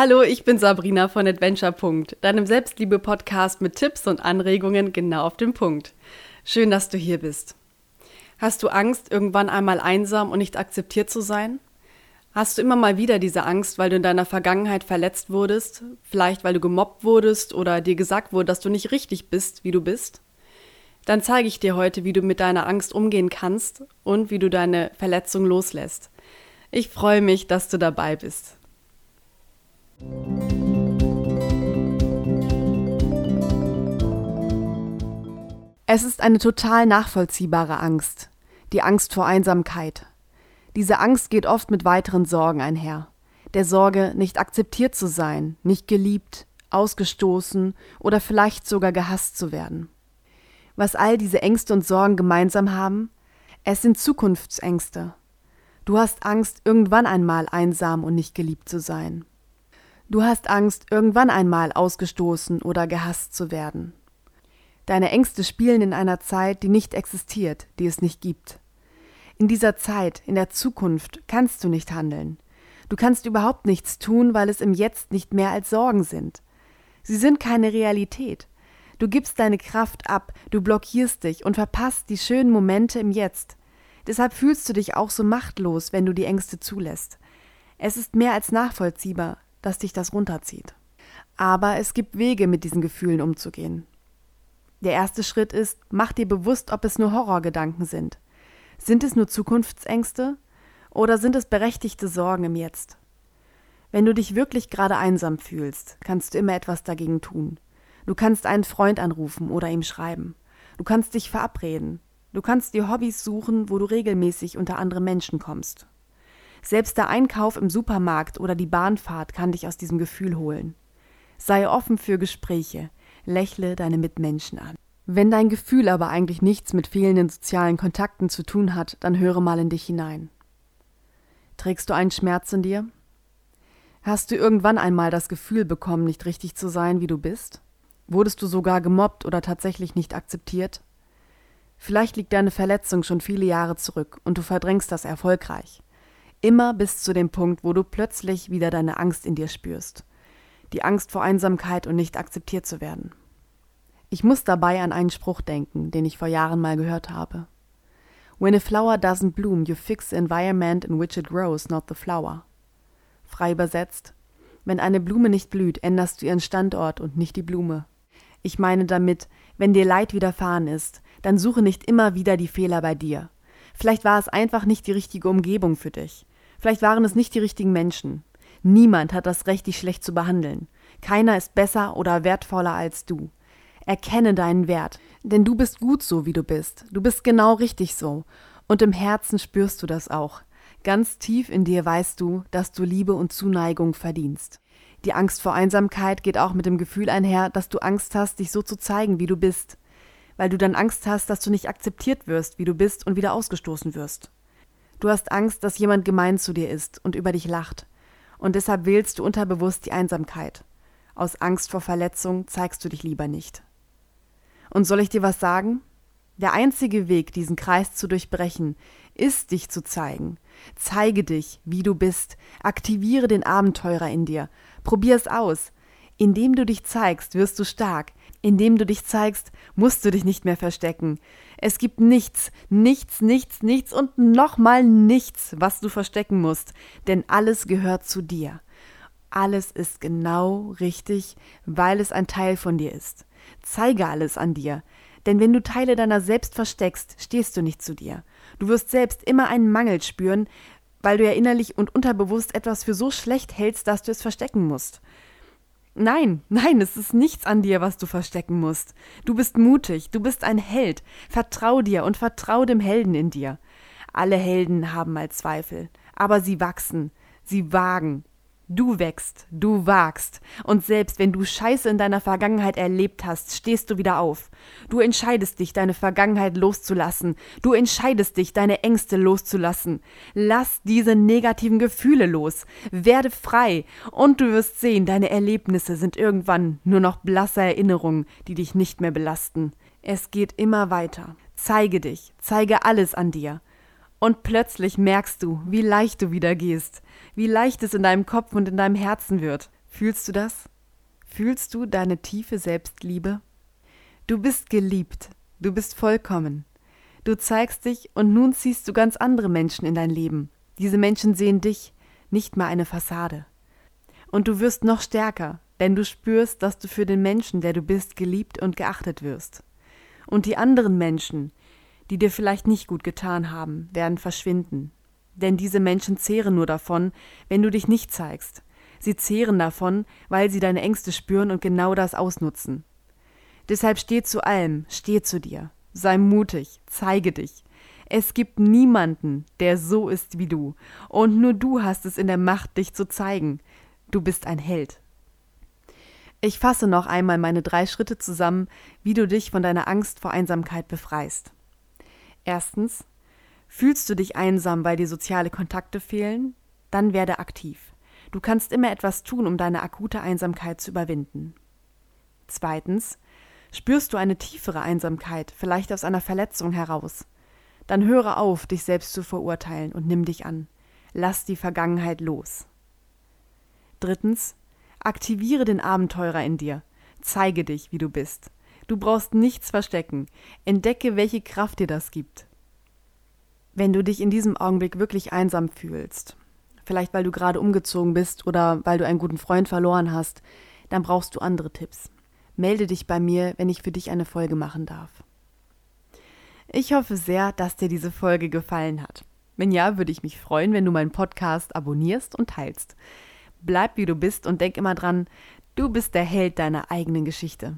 Hallo, ich bin Sabrina von Adventure. deinem Selbstliebe-Podcast mit Tipps und Anregungen genau auf den Punkt. Schön, dass du hier bist. Hast du Angst, irgendwann einmal einsam und nicht akzeptiert zu sein? Hast du immer mal wieder diese Angst, weil du in deiner Vergangenheit verletzt wurdest, vielleicht weil du gemobbt wurdest oder dir gesagt wurde, dass du nicht richtig bist, wie du bist? Dann zeige ich dir heute, wie du mit deiner Angst umgehen kannst und wie du deine Verletzung loslässt. Ich freue mich, dass du dabei bist. Es ist eine total nachvollziehbare Angst, die Angst vor Einsamkeit. Diese Angst geht oft mit weiteren Sorgen einher. Der Sorge, nicht akzeptiert zu sein, nicht geliebt, ausgestoßen oder vielleicht sogar gehasst zu werden. Was all diese Ängste und Sorgen gemeinsam haben? Es sind Zukunftsängste. Du hast Angst, irgendwann einmal einsam und nicht geliebt zu sein. Du hast Angst, irgendwann einmal ausgestoßen oder gehasst zu werden. Deine Ängste spielen in einer Zeit, die nicht existiert, die es nicht gibt. In dieser Zeit, in der Zukunft, kannst du nicht handeln. Du kannst überhaupt nichts tun, weil es im Jetzt nicht mehr als Sorgen sind. Sie sind keine Realität. Du gibst deine Kraft ab, du blockierst dich und verpasst die schönen Momente im Jetzt. Deshalb fühlst du dich auch so machtlos, wenn du die Ängste zulässt. Es ist mehr als nachvollziehbar, dass dich das runterzieht. Aber es gibt Wege, mit diesen Gefühlen umzugehen. Der erste Schritt ist, mach dir bewusst, ob es nur Horrorgedanken sind. Sind es nur Zukunftsängste oder sind es berechtigte Sorgen im Jetzt? Wenn du dich wirklich gerade einsam fühlst, kannst du immer etwas dagegen tun. Du kannst einen Freund anrufen oder ihm schreiben. Du kannst dich verabreden. Du kannst dir Hobbys suchen, wo du regelmäßig unter andere Menschen kommst. Selbst der Einkauf im Supermarkt oder die Bahnfahrt kann dich aus diesem Gefühl holen. Sei offen für Gespräche, lächle deine Mitmenschen an. Wenn dein Gefühl aber eigentlich nichts mit fehlenden sozialen Kontakten zu tun hat, dann höre mal in dich hinein. Trägst du einen Schmerz in dir? Hast du irgendwann einmal das Gefühl bekommen, nicht richtig zu sein, wie du bist? Wurdest du sogar gemobbt oder tatsächlich nicht akzeptiert? Vielleicht liegt deine Verletzung schon viele Jahre zurück und du verdrängst das erfolgreich. Immer bis zu dem Punkt, wo du plötzlich wieder deine Angst in dir spürst. Die Angst vor Einsamkeit und nicht akzeptiert zu werden. Ich muss dabei an einen Spruch denken, den ich vor Jahren mal gehört habe. When a flower doesn't bloom, you fix the environment in which it grows, not the flower. Frei übersetzt, wenn eine Blume nicht blüht, änderst du ihren Standort und nicht die Blume. Ich meine damit, wenn dir Leid widerfahren ist, dann suche nicht immer wieder die Fehler bei dir. Vielleicht war es einfach nicht die richtige Umgebung für dich. Vielleicht waren es nicht die richtigen Menschen. Niemand hat das Recht, dich schlecht zu behandeln. Keiner ist besser oder wertvoller als du. Erkenne deinen Wert, denn du bist gut so, wie du bist. Du bist genau richtig so. Und im Herzen spürst du das auch. Ganz tief in dir weißt du, dass du Liebe und Zuneigung verdienst. Die Angst vor Einsamkeit geht auch mit dem Gefühl einher, dass du Angst hast, dich so zu zeigen, wie du bist. Weil du dann Angst hast, dass du nicht akzeptiert wirst, wie du bist und wieder ausgestoßen wirst. Du hast Angst, dass jemand gemein zu dir ist und über dich lacht. Und deshalb wählst du unterbewusst die Einsamkeit. Aus Angst vor Verletzung zeigst du dich lieber nicht. Und soll ich dir was sagen? Der einzige Weg, diesen Kreis zu durchbrechen, ist dich zu zeigen. Zeige dich, wie du bist. Aktiviere den Abenteurer in dir. Probier es aus. Indem du dich zeigst, wirst du stark. Indem du dich zeigst, musst du dich nicht mehr verstecken. Es gibt nichts, nichts, nichts, nichts und nochmal nichts, was du verstecken musst, denn alles gehört zu dir. Alles ist genau richtig, weil es ein Teil von dir ist. Zeige alles an dir, denn wenn du Teile deiner selbst versteckst, stehst du nicht zu dir. Du wirst selbst immer einen Mangel spüren, weil du ja innerlich und unterbewusst etwas für so schlecht hältst, dass du es verstecken musst. Nein, nein, es ist nichts an dir, was du verstecken musst. Du bist mutig, du bist ein Held. Vertrau dir und vertrau dem Helden in dir. Alle Helden haben mal Zweifel, aber sie wachsen, sie wagen, Du wächst, du wagst. Und selbst wenn du Scheiße in deiner Vergangenheit erlebt hast, stehst du wieder auf. Du entscheidest dich, deine Vergangenheit loszulassen. Du entscheidest dich, deine Ängste loszulassen. Lass diese negativen Gefühle los. Werde frei. Und du wirst sehen, deine Erlebnisse sind irgendwann nur noch blasse Erinnerungen, die dich nicht mehr belasten. Es geht immer weiter. Zeige dich, zeige alles an dir. Und plötzlich merkst du, wie leicht du wieder gehst, wie leicht es in deinem Kopf und in deinem Herzen wird. Fühlst du das? Fühlst du deine tiefe Selbstliebe? Du bist geliebt, du bist vollkommen. Du zeigst dich und nun ziehst du ganz andere Menschen in dein Leben. Diese Menschen sehen dich, nicht mehr eine Fassade. Und du wirst noch stärker, denn du spürst, dass du für den Menschen, der du bist, geliebt und geachtet wirst. Und die anderen Menschen, die dir vielleicht nicht gut getan haben, werden verschwinden. Denn diese Menschen zehren nur davon, wenn du dich nicht zeigst. Sie zehren davon, weil sie deine Ängste spüren und genau das ausnutzen. Deshalb steh zu allem, steh zu dir. Sei mutig, zeige dich. Es gibt niemanden, der so ist wie du, und nur du hast es in der Macht, dich zu zeigen. Du bist ein Held. Ich fasse noch einmal meine drei Schritte zusammen, wie du dich von deiner Angst vor Einsamkeit befreist. Erstens, fühlst du dich einsam, weil dir soziale Kontakte fehlen? Dann werde aktiv. Du kannst immer etwas tun, um deine akute Einsamkeit zu überwinden. Zweitens, spürst du eine tiefere Einsamkeit, vielleicht aus einer Verletzung heraus? Dann höre auf, dich selbst zu verurteilen und nimm dich an. Lass die Vergangenheit los. Drittens, aktiviere den Abenteurer in dir. Zeige dich, wie du bist. Du brauchst nichts verstecken. Entdecke, welche Kraft dir das gibt. Wenn du dich in diesem Augenblick wirklich einsam fühlst vielleicht weil du gerade umgezogen bist oder weil du einen guten Freund verloren hast, dann brauchst du andere Tipps. Melde dich bei mir, wenn ich für dich eine Folge machen darf. Ich hoffe sehr, dass dir diese Folge gefallen hat. Wenn ja, würde ich mich freuen, wenn du meinen Podcast abonnierst und teilst. Bleib wie du bist und denk immer dran, du bist der Held deiner eigenen Geschichte.